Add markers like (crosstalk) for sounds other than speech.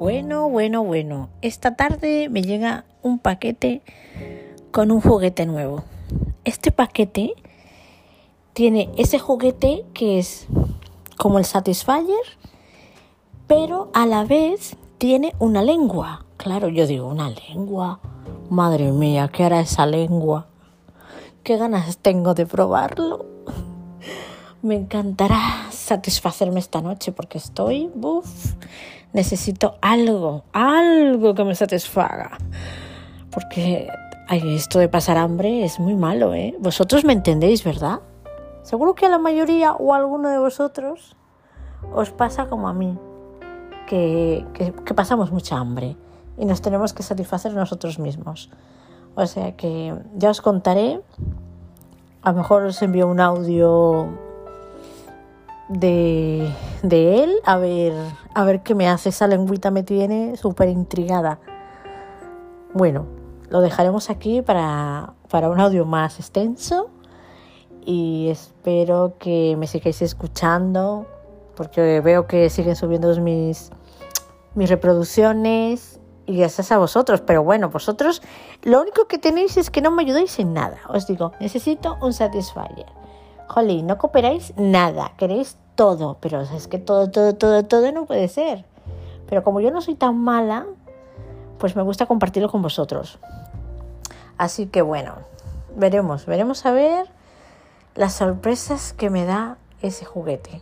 Bueno, bueno, bueno. Esta tarde me llega un paquete con un juguete nuevo. Este paquete tiene ese juguete que es como el Satisfyer, pero a la vez tiene una lengua. Claro, yo digo, una lengua. Madre mía, ¿qué hará esa lengua? Qué ganas tengo de probarlo. (laughs) Me encantará satisfacerme esta noche porque estoy, buf, necesito algo, algo que me satisfaga. Porque esto de pasar hambre es muy malo, ¿eh? Vosotros me entendéis, ¿verdad? Seguro que a la mayoría o a alguno de vosotros os pasa como a mí, que, que pasamos mucha hambre y nos tenemos que satisfacer nosotros mismos. O sea que ya os contaré, a lo mejor os envío un audio de, de, él, a ver, a ver qué me hace. Esa lengüita me tiene súper intrigada. Bueno, lo dejaremos aquí para, para un audio más extenso y espero que me sigáis escuchando porque veo que siguen subiendo mis, mis reproducciones y gracias a vosotros. Pero bueno, vosotros lo único que tenéis es que no me ayudáis en nada. Os digo, necesito un Satisfyer. Jolly, no cooperáis nada, queréis todo, pero es que todo, todo, todo, todo no puede ser. Pero como yo no soy tan mala, pues me gusta compartirlo con vosotros. Así que bueno, veremos, veremos a ver las sorpresas que me da ese juguete.